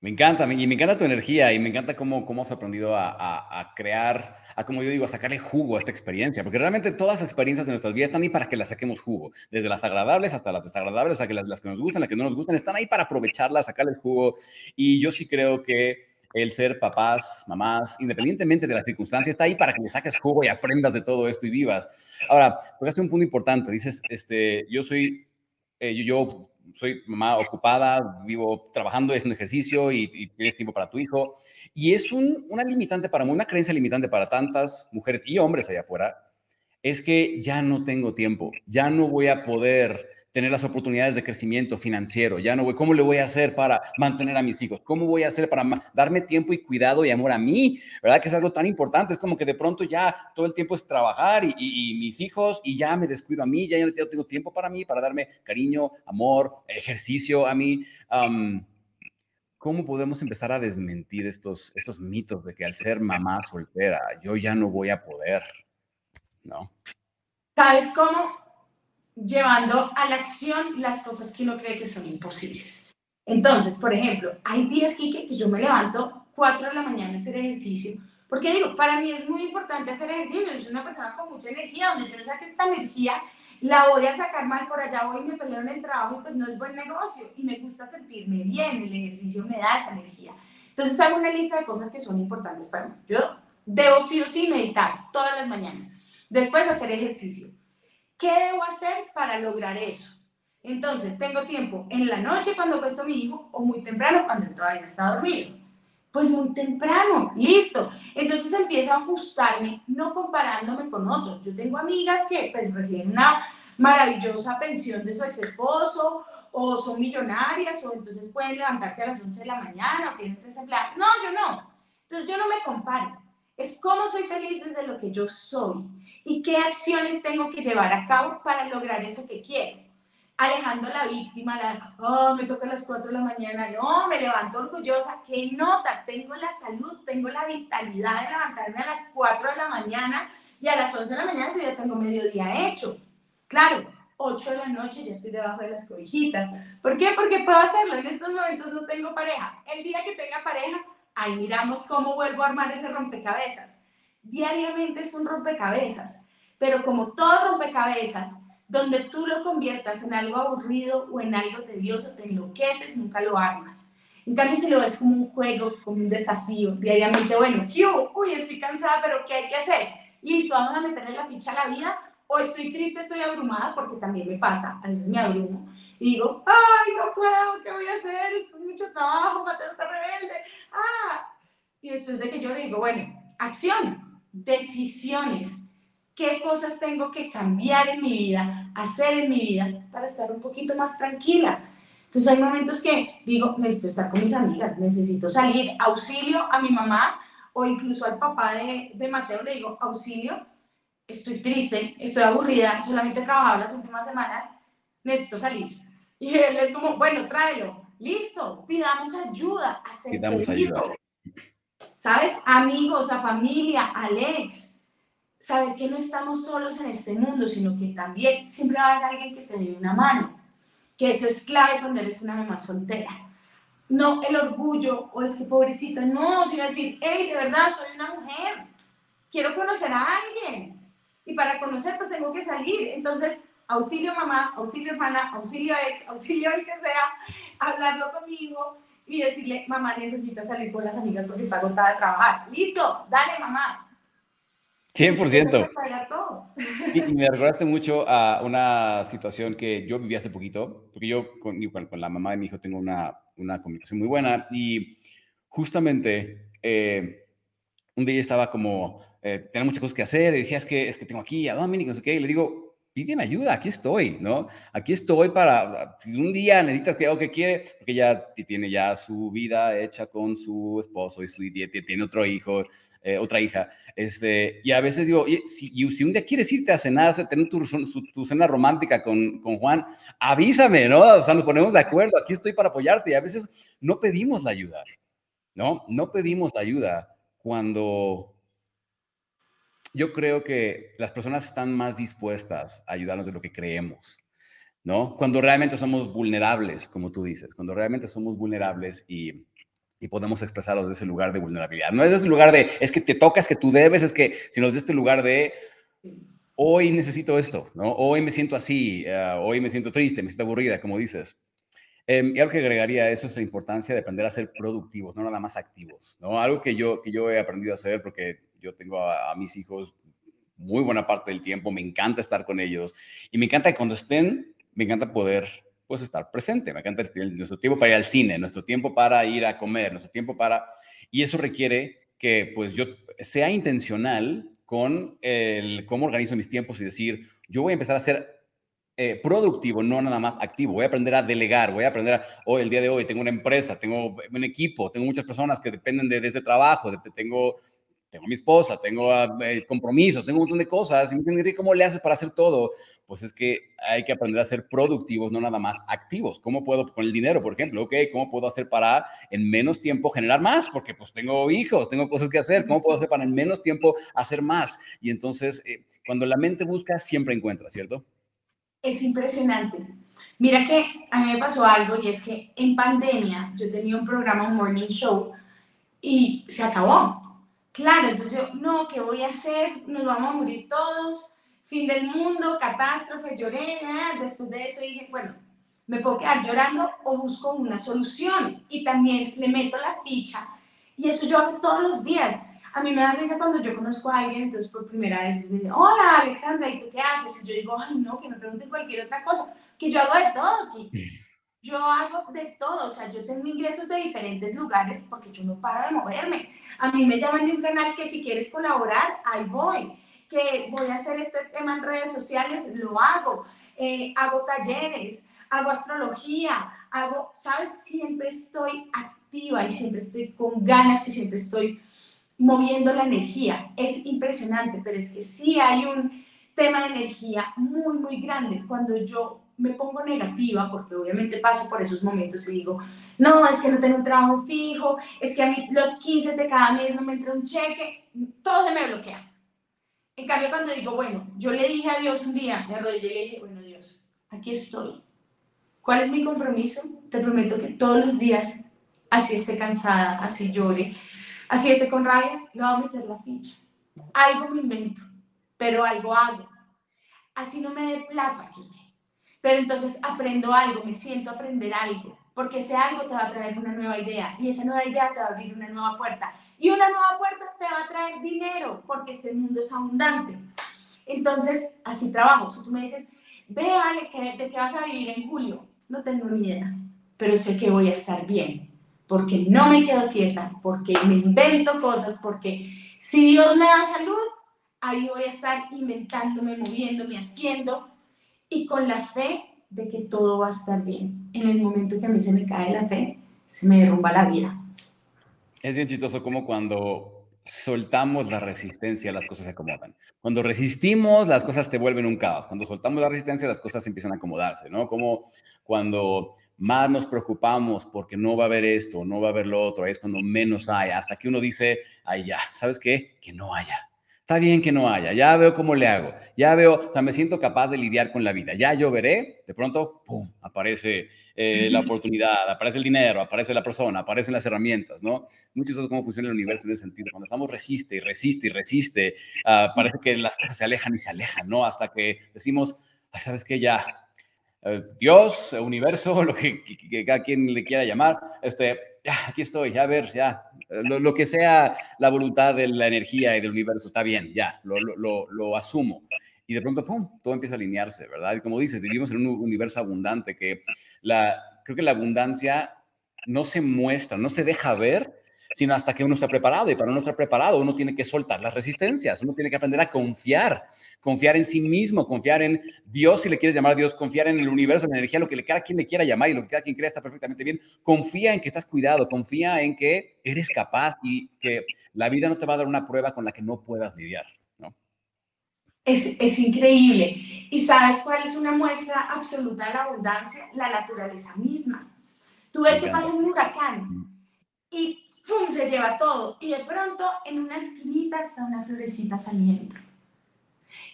Me encanta, y me encanta tu energía y me encanta cómo, cómo has aprendido a, a, crear, a como yo digo, a sacarle jugo a esta experiencia, porque realmente todas las experiencias de nuestras vidas están ahí para que las saquemos jugo, desde las agradables hasta las desagradables, o sea, que las, las que nos gustan, las que no nos gustan, están ahí para aprovecharlas, sacarles jugo, y yo sí creo que el ser papás, mamás, independientemente de las circunstancias, está ahí para que le saques jugo y aprendas de todo esto y vivas. Ahora, tocaste un punto importante. Dices, este, yo soy, eh, yo, soy mamá ocupada, vivo trabajando, haciendo ejercicio y, tienes tiempo para tu hijo. Y es una limitante para una creencia limitante para tantas mujeres y hombres allá afuera, es que ya no tengo tiempo, ya no voy a poder tener las oportunidades de crecimiento financiero. Ya no voy, ¿cómo le voy a hacer para mantener a mis hijos? ¿Cómo voy a hacer para darme tiempo y cuidado y amor a mí? ¿Verdad? Que es algo tan importante. Es como que de pronto ya todo el tiempo es trabajar y, mis hijos y ya me descuido a mí, ya no tengo tiempo para mí, para darme cariño, amor, ejercicio a mí. ¿Cómo podemos empezar a desmentir estos, estos mitos de que al ser mamá soltera yo ya no voy a poder? ¿No? ¿Sabes cómo? Llevando a la acción las cosas que uno cree que son imposibles. Entonces, por ejemplo, hay días, que yo me levanto 4 de la mañana a hacer ejercicio, porque digo, para mí es muy importante hacer ejercicio, yo soy una persona con mucha energía, donde yo saque esta energía, la voy a sacar mal por allá, voy y me peleo en el trabajo pues no es buen negocio, y me gusta sentirme bien, el ejercicio me da esa energía. Entonces hago una lista de cosas que son importantes para mí. Yo debo sí o sí meditar todas las mañanas, después hacer ejercicio, ¿Qué debo hacer para lograr eso? Entonces, tengo tiempo en la noche cuando puesto a mi hijo o muy temprano cuando él todavía está dormido. Pues muy temprano, listo. Entonces empiezo a ajustarme, no comparándome con otros. Yo tengo amigas que pues reciben una maravillosa pensión de su ex esposo o son millonarias o entonces pueden levantarse a las 11 de la mañana o tienen tres empleados. No, yo no. Entonces yo no me comparo es cómo soy feliz desde lo que yo soy y qué acciones tengo que llevar a cabo para lograr eso que quiero. Alejando la víctima, la, oh, me toca a las 4 de la mañana, no, me levanto orgullosa, qué nota, tengo la salud, tengo la vitalidad de levantarme a las 4 de la mañana y a las 11 de la mañana yo ya tengo mediodía hecho. Claro, 8 de la noche ya estoy debajo de las cobijitas. ¿Por qué? Porque puedo hacerlo. En estos momentos no tengo pareja. El día que tenga pareja, ahí miramos cómo vuelvo a armar ese rompecabezas. Diariamente es un rompecabezas, pero como todo rompecabezas, donde tú lo conviertas en algo aburrido o en algo tedioso, te enloqueces, nunca lo armas. En cambio, si lo ves como un juego, como un desafío, diariamente, bueno, uy, estoy cansada, pero ¿qué hay que hacer? Listo, vamos a meterle la ficha a la vida, o estoy triste, estoy abrumada, porque también me pasa, a veces me abrumo. Y digo, ay, no puedo, ¿qué voy a hacer? Esto es mucho trabajo, Mateo está rebelde. Ah. Y después de que yo le digo, bueno, acción, decisiones, qué cosas tengo que cambiar en mi vida, hacer en mi vida para estar un poquito más tranquila. Entonces hay momentos que digo, necesito estar con mis amigas, necesito salir, auxilio a mi mamá o incluso al papá de, de Mateo, le digo, auxilio, estoy triste, estoy aburrida, solamente he trabajado las últimas semanas, necesito salir. Y él es como, bueno, tráelo, listo, pidamos ayuda, pidamos ayuda. ¿Sabes? Amigos, a familia, Alex, saber que no estamos solos en este mundo, sino que también siempre va a haber alguien que te dé una mano, que eso es clave cuando eres una mamá soltera. No el orgullo o es que pobrecita, no, sino decir, hey, de verdad, soy una mujer, quiero conocer a alguien, y para conocer pues tengo que salir. Entonces, auxilio mamá, auxilio hermana, auxilio ex, auxilio el que sea, hablarlo conmigo y decirle, mamá necesita salir con las amigas porque está agotada de trabajar. Listo, dale mamá. 100%. Y, me recordaste mucho a una situación que yo viví hace poquito, porque yo con, con la mamá de mi hijo tengo una, una comunicación muy buena y justamente eh, un día estaba como eh, tenía muchas cosas que hacer, y decía, es que, es que tengo aquí a Dominic, no sé qué, y le digo, pídeme ayuda, aquí estoy, ¿no? Aquí estoy para, si un día necesitas que algo que quiere, porque ella tiene ya su vida hecha con su esposo y su dieta, tiene otro hijo, eh, otra hija, este, y a veces digo, si, si, un día quieres irte a cenar, a tener tu, tu, cena romántica con, con, Juan, avísame, ¿no? O sea, nos ponemos de acuerdo, aquí estoy para apoyarte, y a veces no pedimos la ayuda, ¿no? No pedimos la ayuda cuando yo creo que las personas están más dispuestas a ayudarnos de lo que creemos, ¿no? Cuando realmente somos vulnerables, como tú dices, cuando realmente somos vulnerables y, y podemos expresarlos de ese lugar de vulnerabilidad. No es ese lugar de, es que te tocas, que tú debes, es que, sino de este lugar de, hoy necesito esto, ¿no? Hoy me siento así, eh, hoy me siento triste, me siento aburrida, como dices. Em, y algo que agregaría a eso es la importancia de aprender a ser productivos, no nada más activos, ¿no? Algo que yo, que yo he aprendido a hacer porque yo tengo a, mis hijos muy buena parte del tiempo, me encanta estar con ellos y me encanta que cuando estén, me encanta poder pues estar presente, me encanta nuestro tiempo para ir al cine, nuestro tiempo para ir a comer, nuestro tiempo para... Y eso requiere que pues yo sea intencional con el cómo organizo mis tiempos y decir, yo voy a empezar a ser eh, productivo, no nada más activo. Voy a aprender a delegar, voy a aprender a, hoy, el día de hoy, tengo una empresa, tengo un equipo, tengo muchas personas que dependen de, de ese trabajo, tengo tengo mi esposa, tengo ah, eh, compromisos, tengo un montón de cosas, y cómo le haces para hacer todo. Pues es que hay que aprender a ser productivos, no nada más activos. ¿Cómo puedo con el dinero, por ejemplo? Ok, ¿cómo puedo hacer para en menos tiempo generar más? Porque pues tengo hijos, tengo cosas que hacer. ¿Cómo puedo hacer para en menos tiempo hacer más? Y entonces, eh, cuando la mente busca, siempre encuentra, ¿cierto? Es impresionante. Mira que a mí me pasó algo y es que en pandemia yo tenía un programa, un morning show, y se acabó Claro, entonces yo, no, ¿qué voy a hacer? Nos vamos a morir todos, fin del mundo, catástrofe, lloré, después de eso dije, bueno, me puedo quedar llorando o busco una solución y también le meto la ficha y eso yo hago todos los días. A mí me da risa cuando yo conozco a alguien, entonces por primera vez me dice, hola Alexandra, ¿y tú qué haces? Y yo digo, ay no, que me pregunten cualquier otra cosa, que yo hago de todo aquí yo hago de todo, o sea, yo tengo ingresos de diferentes lugares porque yo no paro de moverme. A mí me llaman de un canal que si quieres colaborar, ahí voy. Que voy a hacer este tema en redes sociales, lo hago. Eh, hago talleres, hago astrología, hago, ¿sabes? Siempre estoy activa y siempre estoy con ganas y siempre estoy moviendo la energía. Es impresionante, pero es que sí hay un tema de energía muy, muy grande. Cuando yo me pongo negativa, porque obviamente paso por esos momentos y digo, no, es que no tengo un trabajo fijo, es que a mí los 15 de cada mes no me entra un cheque, todo se me bloquea. En cambio, cuando digo, bueno, yo le dije a Dios un día, me arrodillé y le dije, bueno, Dios, aquí estoy. ¿Cuál es mi compromiso? Te prometo que todos los días, así esté cansada, así llore, así esté con rabia, le voy a meter la ficha. Algo me invento, pero algo hago. Así no me dé plata, Kike pero entonces aprendo algo, me siento a aprender algo, porque ese algo te va a traer una nueva idea y esa nueva idea te va a abrir una nueva puerta y una nueva puerta te va a traer dinero, porque este mundo es abundante. Entonces, así trabajo. Si tú me dices, ve, Ale, ¿de qué vas a vivir en julio? No tengo ni idea, pero sé que voy a estar bien, porque no me quedo quieta, porque me invento cosas, porque si Dios me da salud, ahí voy a estar inventándome, moviéndome, haciendo, y con la fe de que todo va a estar bien. En el momento que a mí se me cae la fe, se me derrumba la vida. Es bien chistoso como cuando soltamos la resistencia, las cosas se acomodan. Cuando resistimos, las cosas te vuelven un caos. Cuando soltamos la resistencia, las cosas empiezan a acomodarse, ¿no? Como cuando más nos preocupamos porque no va a haber esto, no va a haber lo otro, ahí es cuando menos hay, hasta que uno dice, ay ya, ¿sabes qué? Que no haya. Está bien que no haya, ya veo cómo le hago, ya veo, o sea, me siento capaz de lidiar con la vida, ya yo veré, de pronto, ¡pum!, aparece eh, la oportunidad, aparece el dinero, aparece la persona, aparecen las herramientas, ¿no? Muchos de cómo funciona el universo en ese sentido. Cuando estamos resiste y resiste y resiste, uh, parece que las cosas se alejan y se alejan, ¿no? Hasta que decimos, ¿sabes qué? Ya, eh, Dios, universo, lo que, que, cada quien le quiera llamar, este, ya, aquí estoy, ya a ver, ya, lo, lo, que sea la voluntad de la energía y del universo, está bien, ya, lo, lo, lo, asumo. Y de pronto, ¡pum!, todo empieza a alinearse, ¿verdad? Y como dices, vivimos en un universo abundante que la, creo que la abundancia no se muestra, no se deja ver, sino hasta que uno está preparado. Y para no estar preparado, uno tiene que soltar las resistencias, uno tiene que aprender a confiar, confiar en sí mismo, confiar en Dios, si le quieres llamar a Dios, confiar en el universo, en la energía, lo que cada quien le quiera llamar y lo que cada quien crea está perfectamente bien. Confía en que estás cuidado, confía en que eres capaz y que la vida no te va a dar una prueba con la que no puedas lidiar. ¿no? Es, es increíble. ¿Y sabes cuál es una muestra absoluta de la abundancia? La naturaleza misma. Tú ves que pasa un huracán y ¡pum! se lleva todo. Y de pronto en una esquinita está una florecita saliendo.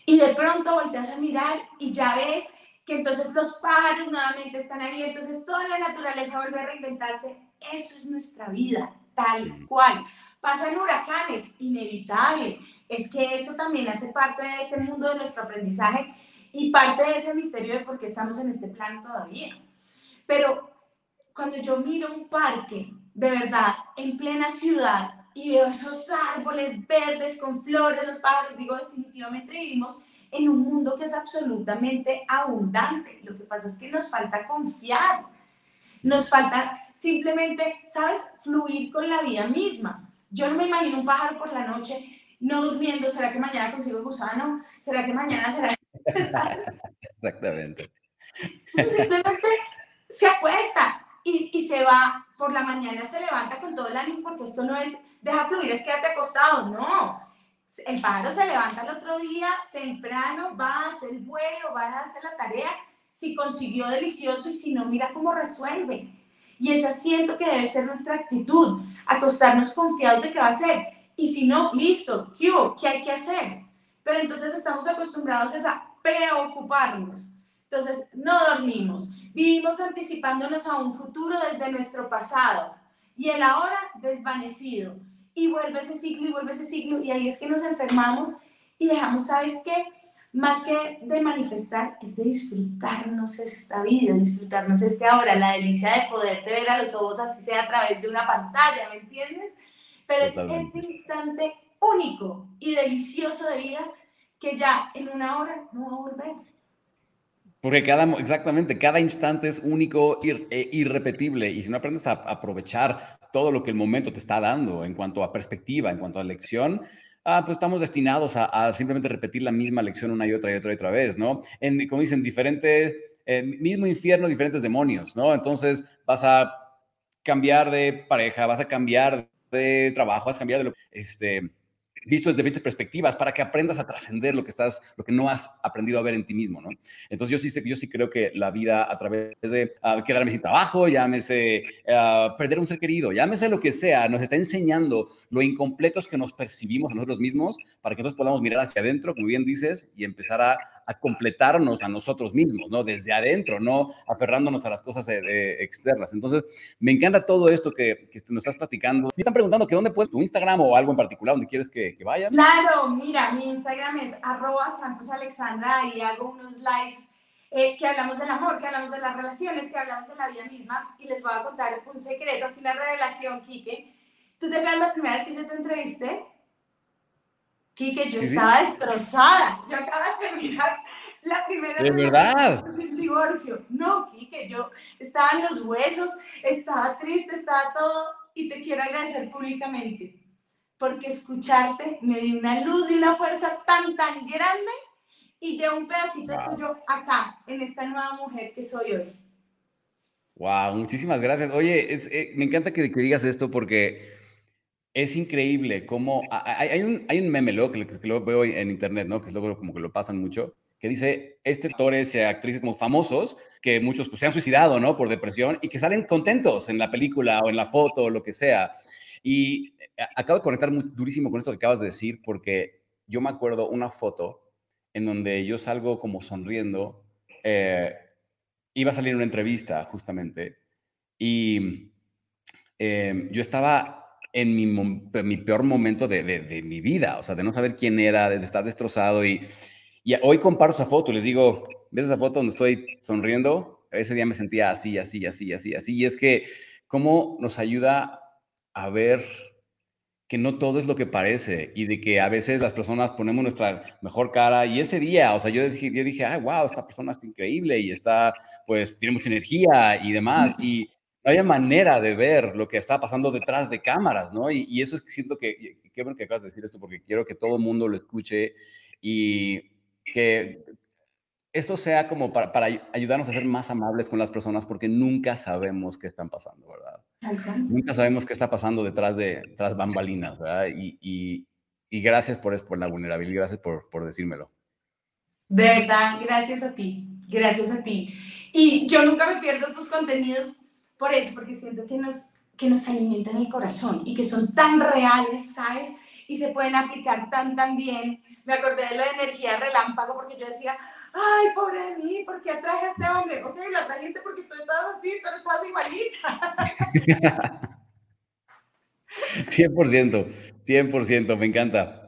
Y de pronto volteas a mirar y ya ves que entonces los pájaros nuevamente están ahí, entonces toda la naturaleza vuelve a reinventarse. Eso es nuestra vida, tal cual. Pasan huracanes, inevitable. Es que eso también hace parte de este mundo de nuestro aprendizaje y parte de ese misterio de por qué estamos en este plano todavía. Pero cuando yo miro un parque, de verdad, en plena ciudad, y veo esos árboles verdes con flores, los pájaros, digo, definitivamente vivimos en un mundo que es absolutamente abundante. Lo que pasa es que nos falta confiar, nos falta simplemente, ¿sabes?, fluir con la vida misma. Yo no me imagino un pájaro por la noche no durmiendo, ¿será que mañana consigo el gusano? ¿Será que mañana será? Exactamente. Simplemente se acuesta y, se va, por la mañana se levanta con todo el ánimo porque esto no es deja fluir, es quédate acostado. No, el pájaro se levanta el otro día temprano, va a hacer el vuelo, va a hacer la tarea, si consiguió delicioso y si no, mira cómo resuelve. Y esa siento que debe ser nuestra actitud, acostarnos confiados de que va a hacer. Y si no, listo, ¿qué, ¿qué hay que hacer? Pero entonces estamos acostumbrados a preocuparnos. Entonces, no dormimos. Vivimos anticipándonos a un futuro desde nuestro pasado y el ahora desvanecido. Y vuelve ese ciclo y vuelve ese ciclo y ahí es que nos enfermamos y dejamos, ¿sabes qué? Más que de manifestar, es de disfrutarnos esta vida, disfrutarnos este ahora, la delicia de poderte ver a los ojos, así sea a través de una pantalla, ¿me entiendes? Pero es este instante único y delicioso de vida que ya en una hora no va a volver. Porque cada, exactamente, cada instante es único e irrepetible. Y si no aprendes a aprovechar todo lo que el momento te está dando en cuanto a perspectiva, en cuanto a lección, ah, pues estamos destinados a, simplemente repetir la misma lección una y otra y otra y otra vez, ¿no? En, como dicen, diferentes, mismo infierno, diferentes demonios, ¿no? Entonces vas a cambiar de pareja, vas a cambiar de trabajo, vas a cambiar de lo este, visto desde diferentes perspectivas para que aprendas a trascender lo que estás, lo que no has aprendido a ver en ti mismo, ¿no? Entonces yo sí, yo sí creo que la vida a través de uh, quedarme sin trabajo, llámese uh, perder un ser querido, llámese lo que sea, nos está enseñando lo incompletos que nos percibimos a nosotros mismos para que nosotros podamos mirar hacia adentro, como bien dices, y empezar a, a completarnos a nosotros mismos, ¿no? Desde adentro, no aferrándonos a las cosas eh, eh, externas. Entonces, me encanta todo esto que, que nos estás platicando. Si están preguntando que dónde puedes tu Instagram o algo en particular donde quieres que, que vayan. Claro, mira, mi Instagram es arroba santosalexandra y hago unos lives eh, que hablamos del amor, que hablamos de las relaciones, que hablamos de la vida misma y les voy a contar un secreto, aquí una revelación, Quique. ¿Tú te acuerdas la primera vez que yo te entrevisté? Quique, yo estaba destrozada. Yo acabo de terminar la primera ¿De verdad? del divorcio. No, Kike, yo estaba en los huesos, estaba triste, estaba todo, y te quiero agradecer públicamente, porque escucharte me dio una luz y una fuerza tan, tan grande, y llevo un pedacito tuyo acá, en esta nueva mujer que soy hoy. Wow, muchísimas gracias. Oye, es, eh, me encanta que, que, digas esto porque es increíble cómo hay, hay, un, hay un meme luego que, que, lo veo en internet, ¿no? Que es luego como que lo pasan mucho, que dice, este actores y actrices como famosos, que muchos pues, se han suicidado, ¿no? Por depresión y que salen contentos en la película o en la foto o lo que sea. Y eh, acabo de conectar muy durísimo con esto que acabas de decir porque yo me acuerdo una foto en donde yo salgo como sonriendo. Eh, iba a salir una entrevista justamente y eh, yo estaba en mi, mi peor momento de, de, de, mi vida, o sea, de no saber quién era, de estar destrozado y y hoy comparo esa foto, les digo, ¿ves esa foto donde estoy sonriendo? Ese día me sentía así, así, así, así, así. Y es que cómo nos ayuda a ver que no todo es lo que parece y de que a veces las personas ponemos nuestra mejor cara y ese día, o sea, yo dije, yo dije, ay, wow, esta persona está increíble y está, pues, tiene mucha energía y demás. Y no había manera de ver lo que está pasando detrás de cámaras, ¿no? Y, y eso es que siento que, qué bueno que acabas de decir esto porque quiero que todo el mundo lo escuche y que esto sea como para, para, ayudarnos a ser más amables con las personas porque nunca sabemos qué están pasando, ¿verdad? Nunca sabemos qué está pasando detrás de tras bambalinas, ¿verdad? Y, y, y gracias por, por la vulnerabilidad, gracias por, por decírmelo. De verdad, gracias a ti, gracias a ti. Y yo nunca me pierdo tus contenidos por eso, porque siento que nos, que nos alimentan el corazón y que son tan reales, ¿sabes? Y se pueden aplicar tan, tan bien me acordé de lo de energía relámpago porque yo decía, ay, pobre de mí, ¿por qué atraje a este hombre? Ok, lo trajiste porque tú estabas así, tú estabas igualita. 100%, 100%, me encanta.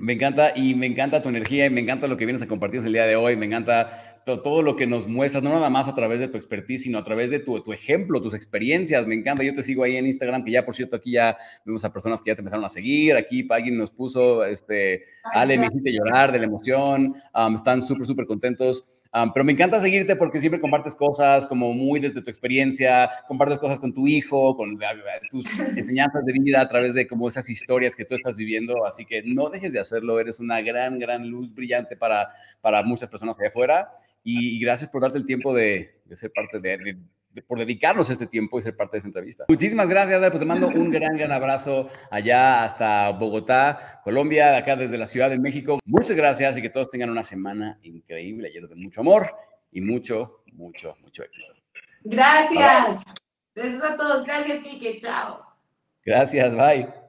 Me encanta y me encanta tu energía y me encanta lo que vienes a compartir el día de hoy. Me encanta todo lo que nos muestras, no nada más a través de tu expertise, sino a través de tu, tu, ejemplo, tus experiencias. Me encanta. Yo te sigo ahí en Instagram, que ya, por cierto, aquí ya vemos a personas que ya te empezaron a seguir. Aquí alguien nos puso, este, Ale, me hiciste llorar de la emoción. Um, están súper, súper contentos pero me encanta seguirte porque siempre compartes cosas como muy desde tu experiencia, compartes cosas con tu hijo, con tus enseñanzas de vida a través de como esas historias que tú estás viviendo. Así que no dejes de hacerlo. Eres una gran, gran luz brillante para, para muchas personas allá afuera. Y, y gracias por darte el tiempo de, de ser parte de, de por dedicarnos este tiempo y ser parte de esta entrevista. Muchísimas gracias, pues te mando un gran, gran abrazo allá hasta Bogotá, Colombia, de acá desde la Ciudad de México. Muchas gracias y que todos tengan una semana increíble, lleno de mucho amor y mucho, mucho, mucho éxito. Gracias. Besos a todos. Gracias, Kike. Chao. Gracias. Bye.